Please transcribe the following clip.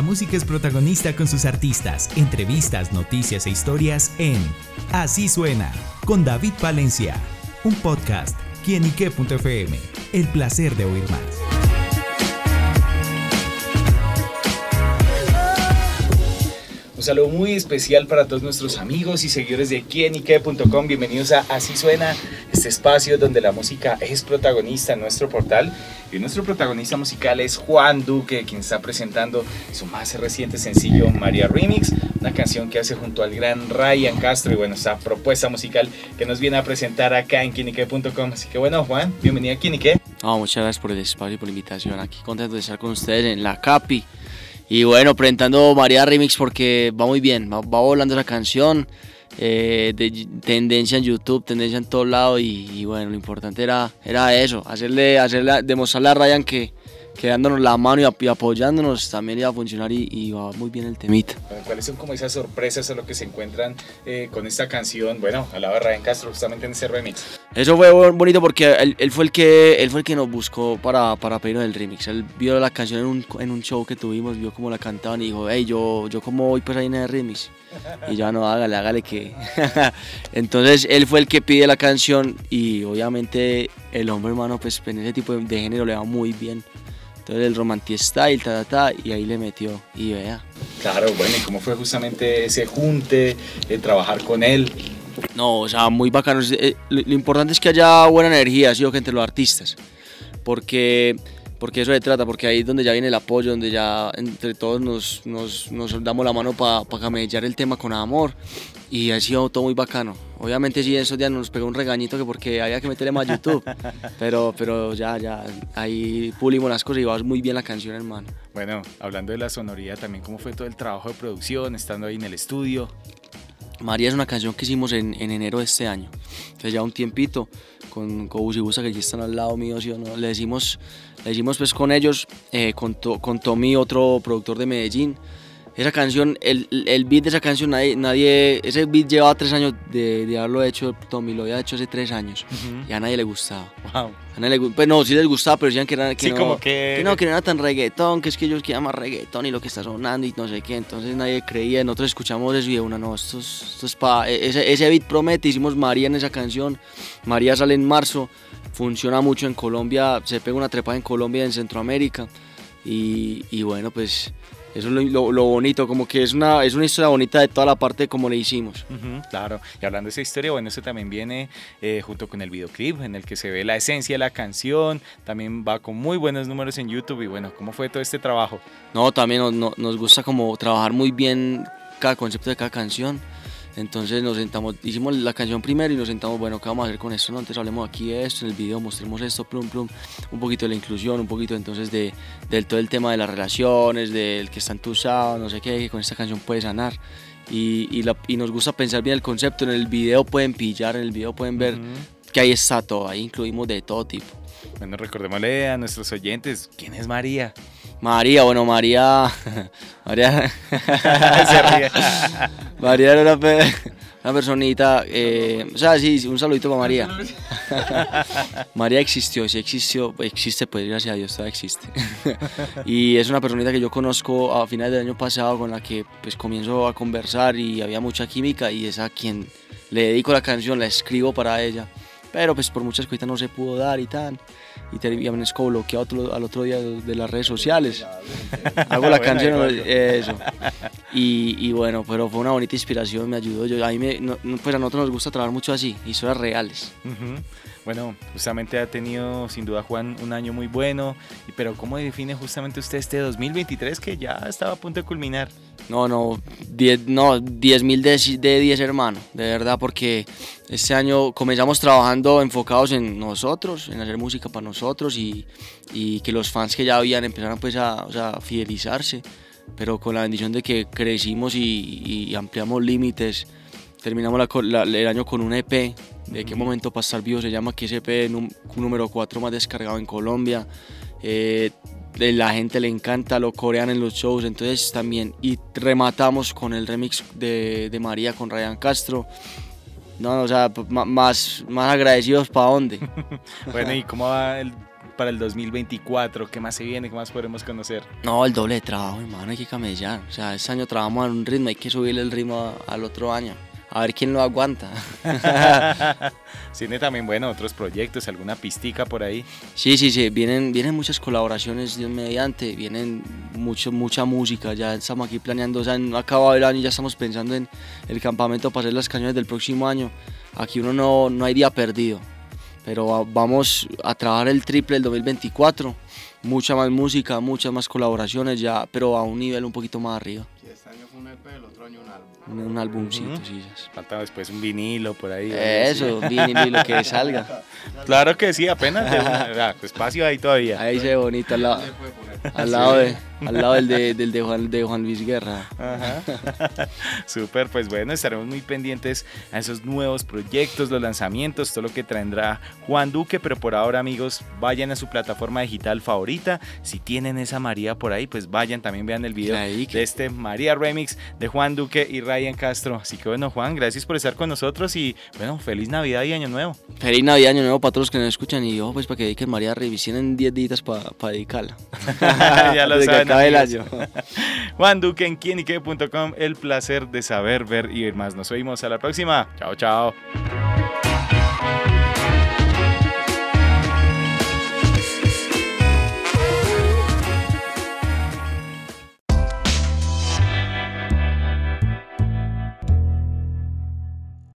La música es protagonista con sus artistas, entrevistas, noticias e historias en Así suena con David Valencia, un podcast quienique.fm. El placer de oír más. Un saludo muy especial para todos nuestros amigos y seguidores de quienique.com. Bienvenidos a Así Suena, este espacio donde la música es protagonista en nuestro portal. Y nuestro protagonista musical es Juan Duque, quien está presentando su más reciente sencillo, María Remix, una canción que hace junto al gran Ryan Castro. Y bueno, esta propuesta musical que nos viene a presentar acá en quienique.com. Así que bueno, Juan, bienvenido a Quienique. muchas gracias por el espacio y por la invitación. Aquí contento de estar con ustedes en la CAPI. Y bueno, presentando María Remix porque va muy bien, va, volando esa canción. Eh, de tendencia en YouTube, tendencia en todos lados y, bueno, lo importante era, era eso, hacerle, hacerle, demostrarle a Ryan que, quedándonos la mano y, apoyándonos también iba a funcionar y, va muy bien el temita. ¿Cuáles son como esas sorpresas a lo que se encuentran eh, con esta canción? Bueno, a la barra en Castro justamente en ese remix. Eso fue bonito porque él, fue, el que, él fue el que nos buscó para, para pedirnos el remix. Él vio la canción en un, en un show que tuvimos, vio cómo la cantaban y dijo, hey, yo, yo cómo voy pues ahí en el remix. Y ya no, hágale, hágale que... Entonces él fue el que pide la canción y obviamente el hombre hermano pues en ese tipo de género le va muy bien. Entonces el romantic style, ta, ta, ta, y ahí le metió y vea. Claro, bueno, ¿y cómo fue justamente ese junte, de trabajar con él? No, o sea, muy bacano. Eh, lo, importante es que haya buena energía, así que entre los artistas. Porque, porque eso se trata, porque ahí es donde ya viene el apoyo, donde ya entre todos nos, nos, nos damos la mano para pa camellar el tema con amor y ha sido todo muy bacano. Obviamente sí, esos días nos pegó un regañito que porque había que meterle más YouTube, pero, pero ya, ya, ahí pulimos las cosas y va muy bien la canción, hermano. Bueno, hablando de la sonoridad, también cómo fue todo el trabajo de producción, estando ahí en el estudio. María es una canción que hicimos en, en enero de este año, entonces ya un tiempito, con, con y Busa que ya están al lado mío, ¿sí o no? Le decimos, le decimos pues con ellos, eh, con, con Tommy, otro productor de Medellín, esa canción, el, el, beat de esa canción, nadie, nadie, ese beat llevaba tres años de, de haberlo hecho Tommy, lo había hecho hace tres años y a nadie le gustaba. Wow. A nadie le, pues no, sí les gustaba, pero decían que, era, que, no, que... no, que no era tan reggaetón, que es que ellos querían más reggaetón y lo que está sonando y no sé qué, entonces nadie creía, nosotros escuchamos eso y de una, no, esto es, para, e, ese, ese beat promete, hicimos María en esa canción, María sale en marzo, funciona mucho en Colombia, se pega una trepada en Colombia y en Centroamérica y, y bueno, pues eso es lo, bonito, como que es una, es una historia bonita de toda la parte de cómo le hicimos. claro, y hablando de esa historia, bueno, eso también viene eh, junto con el videoclip en el que se ve la esencia de la canción, también va con muy buenos números en YouTube y bueno, ¿cómo fue todo este trabajo? No, también nos, nos gusta como trabajar muy bien cada concepto de cada canción entonces nos sentamos, hicimos la canción primero y nos sentamos, bueno, ¿qué vamos a hacer con esto? No? Entonces hablemos aquí de esto, en el video mostremos esto, plum, plum, un poquito de la inclusión, un poquito entonces de, del todo el tema de las relaciones, del que está entusado, no sé qué, que con esta canción puede sanar. Y, y, la, y, nos gusta pensar bien el concepto, en el video pueden pillar, en el video pueden ver que ahí está todo, ahí incluimos de todo tipo. Bueno, recordémosle a nuestros oyentes, ¿quién es María? María, bueno, María. María. María era una, personita. Eh, o sea, sí, un saludito para María. María existió, sí existió, existe, pues gracias a Dios, todavía existe. y es una personita que yo conozco a finales del año pasado con la que pues comienzo a conversar y había mucha química y es a quien le dedico la canción, la escribo para ella. Pero pues por muchas cosas no se pudo dar y tal y terminé bloqueado al otro día de, las redes sociales. Hago la canción, eso. Y, bueno, pero fue una bonita inspiración, me ayudó. Yo, a mí pues a nosotros nos gusta trabajar mucho así, historias reales. Bueno, justamente ha tenido sin duda Juan un año muy bueno, pero ¿cómo define justamente usted este 2023 que ya estaba a punto de culminar? No, no, 10 no, diez mil de 10 hermanos, de verdad, porque este año comenzamos trabajando enfocados en nosotros, en hacer música para nosotros y, y que los fans que ya habían empezaron pues a, o sea, fidelizarse, pero con la bendición de que crecimos y, ampliamos límites, terminamos el año con un EP, de qué momento para estar vivo se llama, que ese EP número 4 más descargado en Colombia. Eh, la gente le encanta, lo corean en los shows, entonces también. Y rematamos con el remix de, de María con Ryan Castro. No, o sea, más, más agradecidos para dónde. bueno, ¿y cómo va el para el 2024? ¿Qué más se viene? ¿Qué más podremos conocer? No, el doble de trabajo, hermano, hay que camellar. O sea, este año trabajamos a un ritmo, hay que subirle el ritmo al otro año. A ver quién lo aguanta. Tiene también, bueno, otros proyectos, alguna pistica por ahí. Sí, sí, sí, vienen, vienen muchas colaboraciones, Dios mediante, vienen mucho, mucha música, ya estamos aquí planeando, o sea, no ha acabado el año, ya estamos pensando en el campamento para hacer las canciones del próximo año. Aquí uno no, no hay día perdido, pero vamos a trabajar el triple del 2024, mucha más música, muchas más colaboraciones ya, pero a un nivel un poquito más arriba. EP, el otro año un álbum. Un, un álbumcito, Ujú. sí. Falta después un vinilo por ahí. Eso, bien y lo que salga. Claro que sí, apenas. de una- ah, espacio ahí todavía. Ahí se ve bonito al al lado, de, al lado del, de, del de Juan, de Juan Luis Guerra. Ajá. Súper, pues bueno, estaremos muy pendientes a esos nuevos proyectos, los lanzamientos, todo lo que traerá Juan Duque, pero por ahora amigos, vayan a su plataforma digital favorita, si tienen esa María por ahí, pues vayan, también vean el video Ahí, de este María Remix de Juan Duque y Ryan Castro, así que bueno Juan, gracias por estar con nosotros y bueno, feliz Navidad y Año Nuevo. Feliz Navidad, Año Nuevo para todos los que nos escuchan y ojo, pues para que dediquen María Revis. Tienen 10 días para dedicarla. ya lo que saben, el año. Juan Duque en quienique.com, el placer de saber, ver y ver más. Nos oímos a la próxima. Chao, chao.